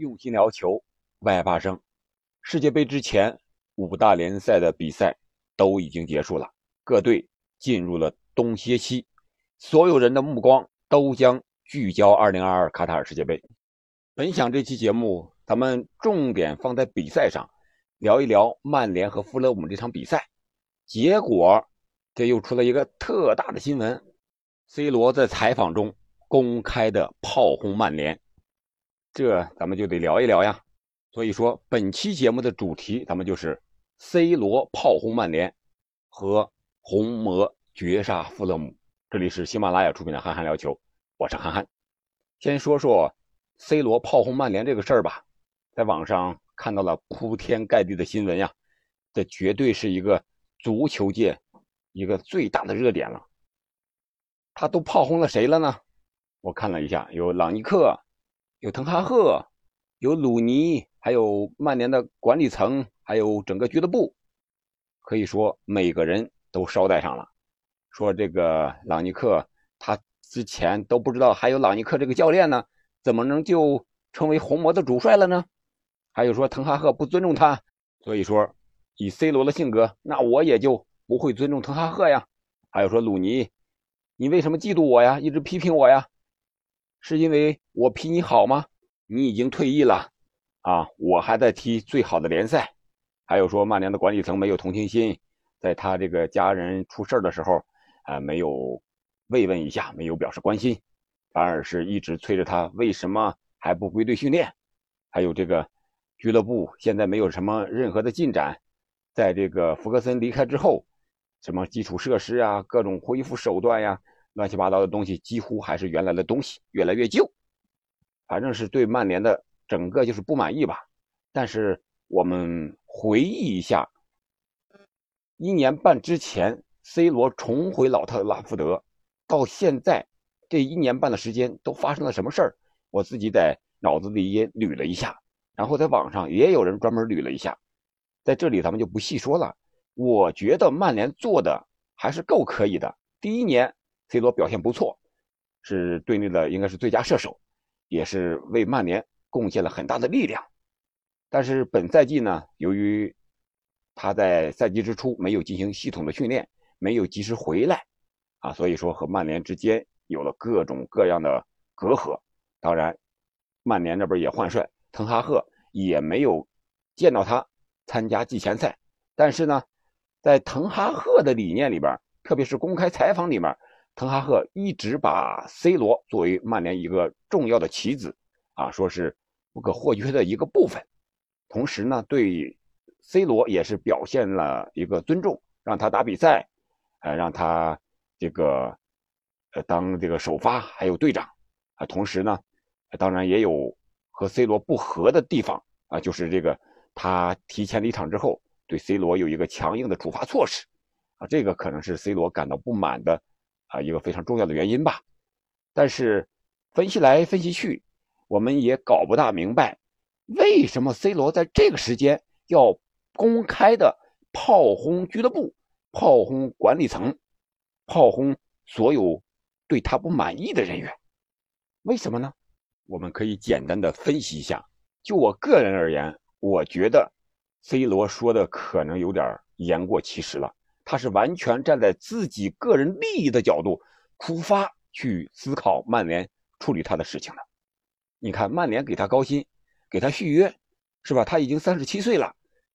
用心聊球，外发生。世界杯之前五大联赛的比赛都已经结束了，各队进入了冬歇期，所有人的目光都将聚焦2022卡塔尔世界杯。本想这期节目，咱们重点放在比赛上，聊一聊曼联和富勒姆这场比赛。结果，这又出了一个特大的新闻：C 罗在采访中公开的炮轰曼联。这咱们就得聊一聊呀，所以说本期节目的主题，咱们就是 C 罗炮轰曼联和红魔绝杀富勒姆。这里是喜马拉雅出品的憨憨聊球，我是憨憨。先说说 C 罗炮轰曼联这个事儿吧，在网上看到了铺天盖地的新闻呀，这绝对是一个足球界一个最大的热点了。他都炮轰了谁了呢？我看了一下，有朗尼克。有滕哈赫，有鲁尼，还有曼联的管理层，还有整个俱乐部，可以说每个人都捎带上了。说这个朗尼克，他之前都不知道还有朗尼克这个教练呢，怎么能就成为红魔的主帅了呢？还有说滕哈赫不尊重他，所以说以 C 罗的性格，那我也就不会尊重滕哈赫呀。还有说鲁尼，你为什么嫉妒我呀？一直批评我呀？是因为我比你好吗？你已经退役了，啊，我还在踢最好的联赛。还有说曼联的管理层没有同情心，在他这个家人出事的时候，啊，没有慰问一下，没有表示关心，反而是一直催着他为什么还不归队训练。还有这个俱乐部现在没有什么任何的进展，在这个福格森离开之后，什么基础设施啊，各种恢复手段呀。乱七八糟的东西几乎还是原来的东西，越来越旧。反正是对曼联的整个就是不满意吧。但是我们回忆一下，一年半之前，C 罗重回老特拉福德，到现在这一年半的时间都发生了什么事儿？我自己在脑子里也捋了一下，然后在网上也有人专门捋了一下，在这里咱们就不细说了。我觉得曼联做的还是够可以的。第一年。C 罗表现不错，是队内的应该是最佳射手，也是为曼联贡献了很大的力量。但是本赛季呢，由于他在赛季之初没有进行系统的训练，没有及时回来，啊，所以说和曼联之间有了各种各样的隔阂。当然，曼联那边也换帅，滕哈赫也没有见到他参加季前赛。但是呢，在滕哈赫的理念里边，特别是公开采访里面。滕哈赫一直把 C 罗作为曼联一个重要的棋子，啊，说是不可或缺的一个部分。同时呢，对 C 罗也是表现了一个尊重，让他打比赛，呃，让他这个呃当这个首发，还有队长。啊，同时呢，当然也有和 C 罗不和的地方啊，就是这个他提前离场之后，对 C 罗有一个强硬的处罚措施，啊，这个可能是 C 罗感到不满的。啊，一个非常重要的原因吧，但是分析来分析去，我们也搞不大明白，为什么 C 罗在这个时间要公开的炮轰俱乐部、炮轰管理层、炮轰所有对他不满意的人员？为什么呢？我们可以简单的分析一下。就我个人而言，我觉得 C 罗说的可能有点言过其实了。他是完全站在自己个人利益的角度出发去思考曼联处理他的事情的。你看，曼联给他高薪，给他续约，是吧？他已经三十七岁了，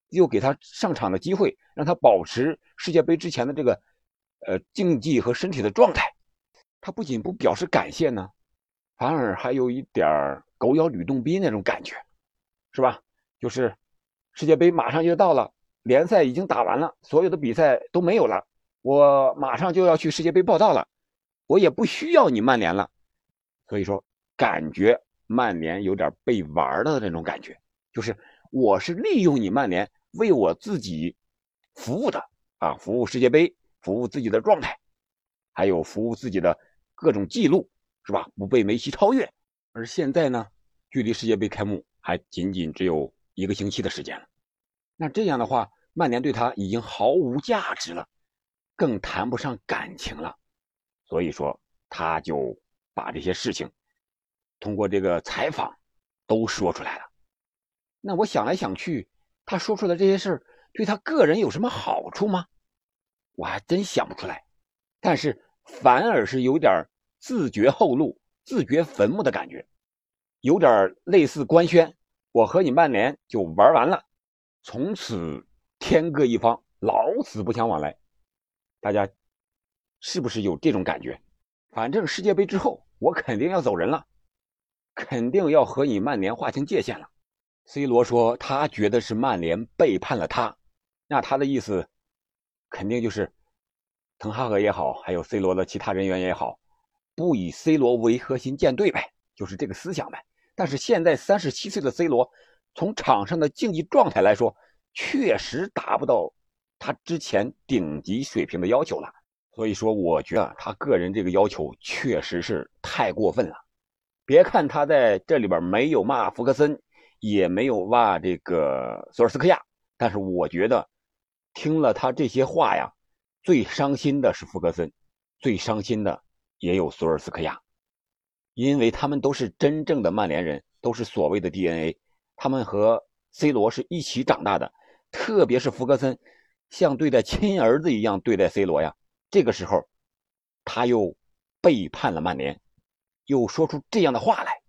又给他上场的机会，让他保持世界杯之前的这个呃竞技和身体的状态。他不仅不表示感谢呢，反而还有一点狗咬吕洞宾那种感觉，是吧？就是世界杯马上就到了。联赛已经打完了，所有的比赛都没有了，我马上就要去世界杯报道了，我也不需要你曼联了，所以说感觉曼联有点被玩的那种感觉，就是我是利用你曼联为我自己服务的啊，服务世界杯，服务自己的状态，还有服务自己的各种记录，是吧？不被梅西超越。而现在呢，距离世界杯开幕还仅仅只有一个星期的时间了。那这样的话，曼联对他已经毫无价值了，更谈不上感情了。所以说，他就把这些事情通过这个采访都说出来了。那我想来想去，他说出来这些事对他个人有什么好处吗？我还真想不出来。但是反而是有点自掘后路、自掘坟墓的感觉，有点类似官宣：我和你曼联就玩完了，从此天各一方，老死不相往来。大家是不是有这种感觉？反正世界杯之后，我肯定要走人了，肯定要和你曼联划清界限了。C 罗说他觉得是曼联背叛了他，那他的意思肯定就是滕哈格也好，还有 C 罗的其他人员也好，不以 C 罗为核心建队呗，就是这个思想呗。但是现在三十七岁的 C 罗，从场上的竞技状态来说，确实达不到。他之前顶级水平的要求了，所以说我觉得他个人这个要求确实是太过分了。别看他在这里边没有骂福克森，也没有骂这个索尔斯克亚，但是我觉得听了他这些话呀，最伤心的是福克森，最伤心的也有索尔斯克亚，因为他们都是真正的曼联人，都是所谓的 DNA，他们和 C 罗是一起长大的，特别是福格森。像对待亲儿子一样对待 C 罗呀，这个时候，他又背叛了曼联，又说出这样的话来，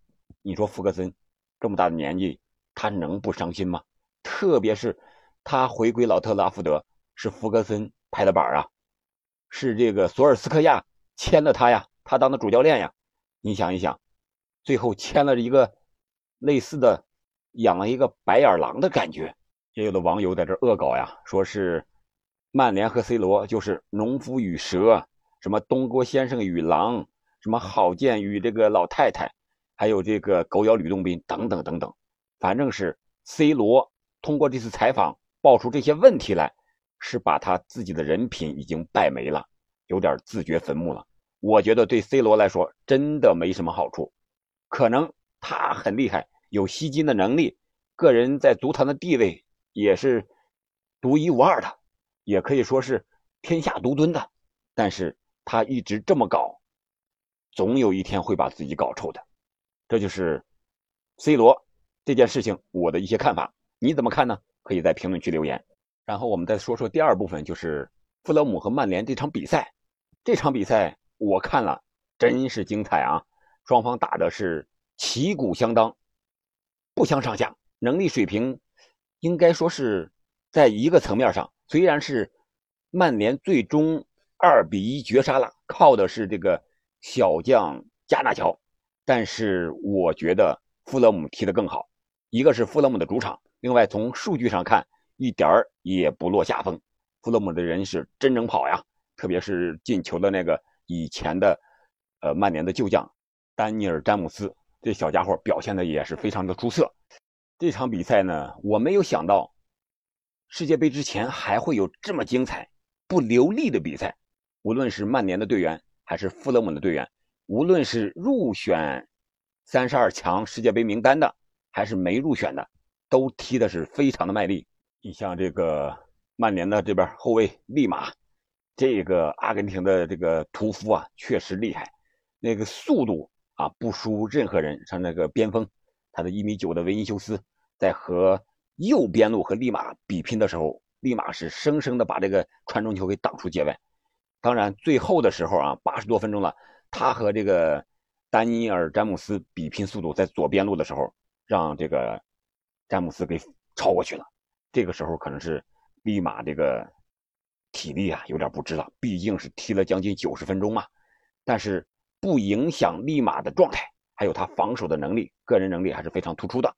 你说福格森这么大的年纪，他能不伤心吗？特别是他回归老特拉福德，是福格森拍的板啊，是这个索尔斯克亚签了他呀，他当的主教练呀，你想一想，最后签了一个类似的养了一个白眼狼的感觉。也有的网友在这恶搞呀，说是曼联和 C 罗就是农夫与蛇，什么东郭先生与狼，什么郝建与这个老太太，还有这个狗咬吕洞宾等等等等，反正是 C 罗通过这次采访爆出这些问题来，是把他自己的人品已经败没了，有点自掘坟墓了。我觉得对 C 罗来说真的没什么好处，可能他很厉害，有吸金的能力，个人在足坛的地位。也是独一无二的，也可以说是天下独尊的。但是他一直这么搞，总有一天会把自己搞臭的。这就是 C 罗这件事情我的一些看法，你怎么看呢？可以在评论区留言。然后我们再说说第二部分，就是富勒姆和曼联这场比赛。这场比赛我看了，真是精彩啊！双方打的是旗鼓相当，不相上下，能力水平。应该说是在一个层面上，虽然是曼联最终二比一绝杀了，靠的是这个小将加纳乔，但是我觉得富勒姆踢得更好。一个是富勒姆的主场，另外从数据上看，一点儿也不落下风。富勒姆的人是真能跑呀，特别是进球的那个以前的呃曼联的旧将丹尼尔詹姆斯，这小家伙表现的也是非常的出色。这场比赛呢，我没有想到世界杯之前还会有这么精彩、不流利的比赛。无论是曼联的队员，还是富勒姆的队员，无论是入选三十二强世界杯名单的，还是没入选的，都踢的是非常的卖力。你像这个曼联的这边后卫利马，这个阿根廷的这个屠夫啊，确实厉害，那个速度啊不输任何人。像那个边锋。他的一米九的维尼修斯在和右边路和利马比拼的时候，利马是生生的把这个传中球给挡出界外。当然，最后的时候啊，八十多分钟了，他和这个丹尼尔詹姆斯比拼速度，在左边路的时候，让这个詹姆斯给超过去了。这个时候可能是利马这个体力啊有点不支了，毕竟是踢了将近九十分钟嘛。但是不影响利马的状态。还有他防守的能力，个人能力还是非常突出的。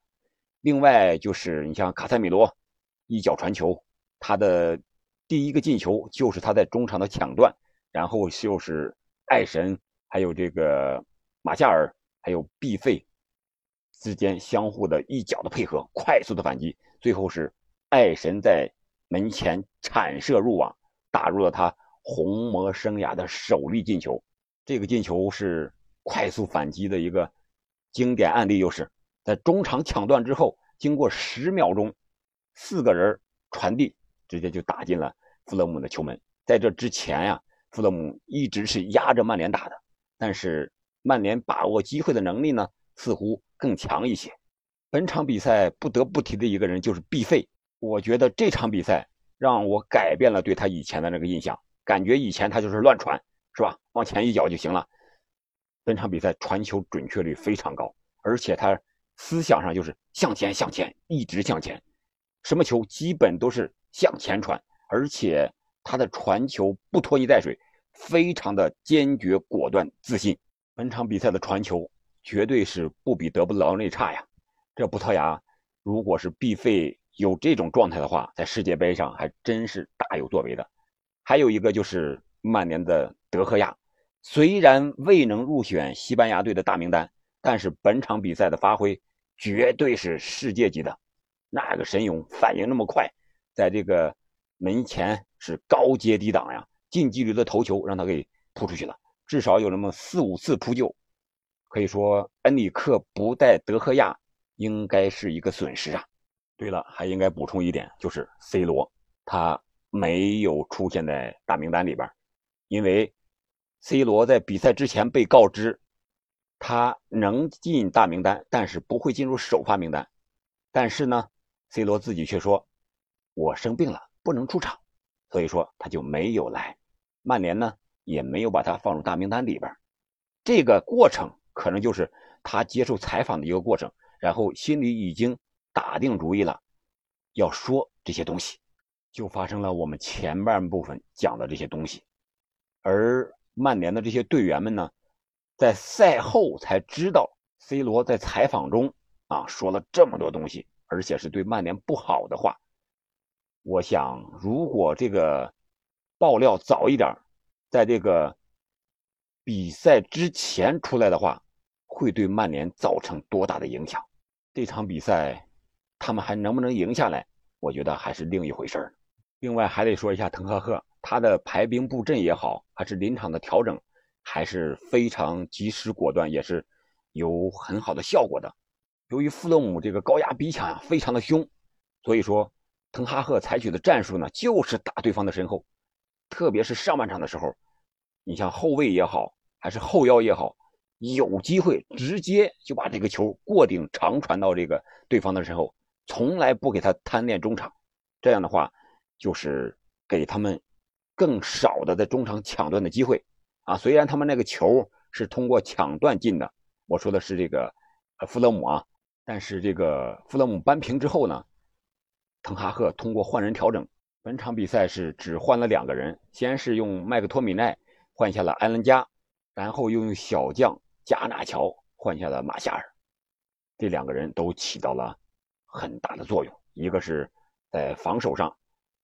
另外就是你像卡塞米罗一脚传球，他的第一个进球就是他在中场的抢断，然后就是爱神还有这个马夏尔还有毕费之间相互的一脚的配合，快速的反击，最后是爱神在门前铲射入网，打入了他红魔生涯的首粒进球。这个进球是。快速反击的一个经典案例，就是在中场抢断之后，经过十秒钟，四个人传递，直接就打进了富勒姆的球门。在这之前呀，富勒姆一直是压着曼联打的，但是曼联把握机会的能力呢，似乎更强一些。本场比赛不得不提的一个人就是毕费，我觉得这场比赛让我改变了对他以前的那个印象，感觉以前他就是乱传，是吧？往前一脚就行了。本场比赛传球准确率非常高，而且他思想上就是向前向前，一直向前，什么球基本都是向前传，而且他的传球不拖泥带水，非常的坚决果断自信。本场比赛的传球绝对是不比德布劳内差呀！这葡萄牙如果是必费有这种状态的话，在世界杯上还真是大有作为的。还有一个就是曼联的德赫亚，虽然未能入选西班牙队的大名单，但是本场比赛的发挥绝对是世界级的。那个神勇反应那么快，在这个门前是高接低挡呀，近距离的头球让他给扑出去了。至少有那么四五次扑救，可以说恩里克不带德赫亚应该是一个损失啊。对了，还应该补充一点，就是 C 罗他没有出现在大名单里边，因为 C 罗在比赛之前被告知他能进大名单，但是不会进入首发名单。但是呢，C 罗自己却说：“我生病了，不能出场，所以说他就没有来。”曼联呢？也没有把他放入大名单里边，这个过程可能就是他接受采访的一个过程，然后心里已经打定主意了，要说这些东西，就发生了我们前半部分讲的这些东西，而曼联的这些队员们呢，在赛后才知道 C 罗在采访中啊说了这么多东西，而且是对曼联不好的话。我想，如果这个爆料早一点。在这个比赛之前出来的话，会对曼联造成多大的影响？这场比赛他们还能不能赢下来？我觉得还是另一回事另外还得说一下滕哈赫，他的排兵布阵也好，还是临场的调整，还是非常及时果断，也是有很好的效果的。由于富勒姆这个高压逼抢呀非常的凶，所以说滕哈赫采取的战术呢，就是打对方的身后。特别是上半场的时候，你像后卫也好，还是后腰也好，有机会直接就把这个球过顶长传到这个对方的身后，从来不给他贪恋中场。这样的话，就是给他们更少的在中场抢断的机会啊。虽然他们那个球是通过抢断进的，我说的是这个呃弗勒姆啊，但是这个弗勒姆扳平之后呢，滕哈赫通过换人调整。本场比赛是只换了两个人，先是用麦克托米奈换下了埃伦加，然后又用小将加纳乔换下了马夏尔。这两个人都起到了很大的作用，一个是在防守上，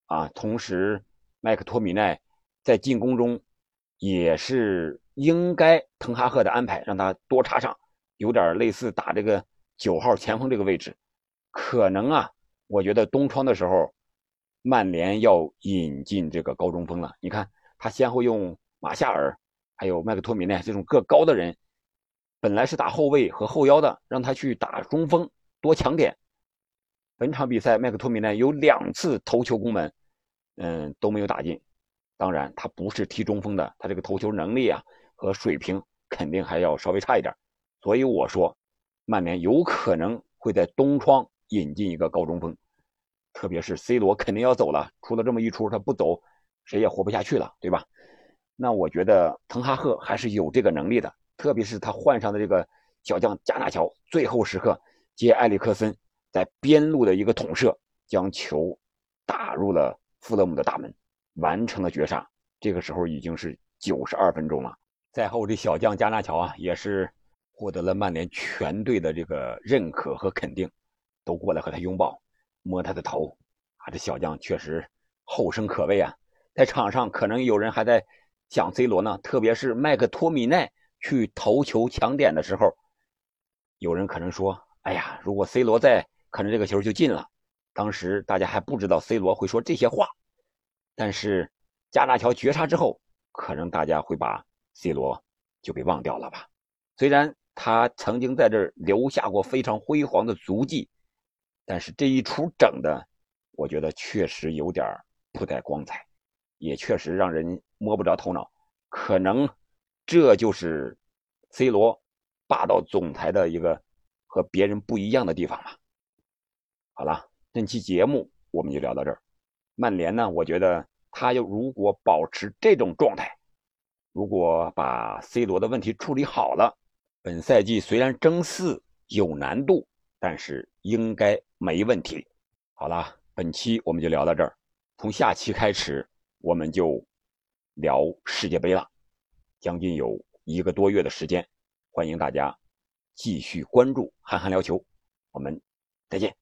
啊，同时麦克托米奈在进攻中也是应该滕哈赫的安排，让他多插上，有点类似打这个九号前锋这个位置。可能啊，我觉得东窗的时候。曼联要引进这个高中锋了，你看他先后用马夏尔，还有麦克托米奈这种个高的人，本来是打后卫和后腰的，让他去打中锋，多抢点。本场比赛麦克托米奈有两次头球攻门，嗯，都没有打进。当然，他不是踢中锋的，他这个头球能力啊和水平肯定还要稍微差一点。所以我说，曼联有可能会在东窗引进一个高中锋。特别是 C 罗肯定要走了，出了这么一出，他不走，谁也活不下去了，对吧？那我觉得滕哈赫还是有这个能力的，特别是他换上的这个小将加纳乔，最后时刻接埃里克森在边路的一个捅射，将球打入了富勒姆的大门，完成了绝杀。这个时候已经是九十二分钟了。赛后，这小将加纳乔啊，也是获得了曼联全队的这个认可和肯定，都过来和他拥抱。摸他的头，啊，这小将确实后生可畏啊！在场上可能有人还在想 C 罗呢，特别是麦克托米奈去头球抢点的时候，有人可能说：“哎呀，如果 C 罗在，可能这个球就进了。”当时大家还不知道 C 罗会说这些话，但是加纳乔绝杀之后，可能大家会把 C 罗就给忘掉了吧？虽然他曾经在这儿留下过非常辉煌的足迹。但是这一出整的，我觉得确实有点不太光彩，也确实让人摸不着头脑。可能这就是 C 罗霸道总裁的一个和别人不一样的地方吧。好了，这期节目我们就聊到这儿。曼联呢，我觉得他要如果保持这种状态，如果把 C 罗的问题处理好了，本赛季虽然争四有难度，但是应该没问题。好了，本期我们就聊到这儿，从下期开始我们就聊世界杯了，将近有一个多月的时间，欢迎大家继续关注“憨憨聊球”，我们再见。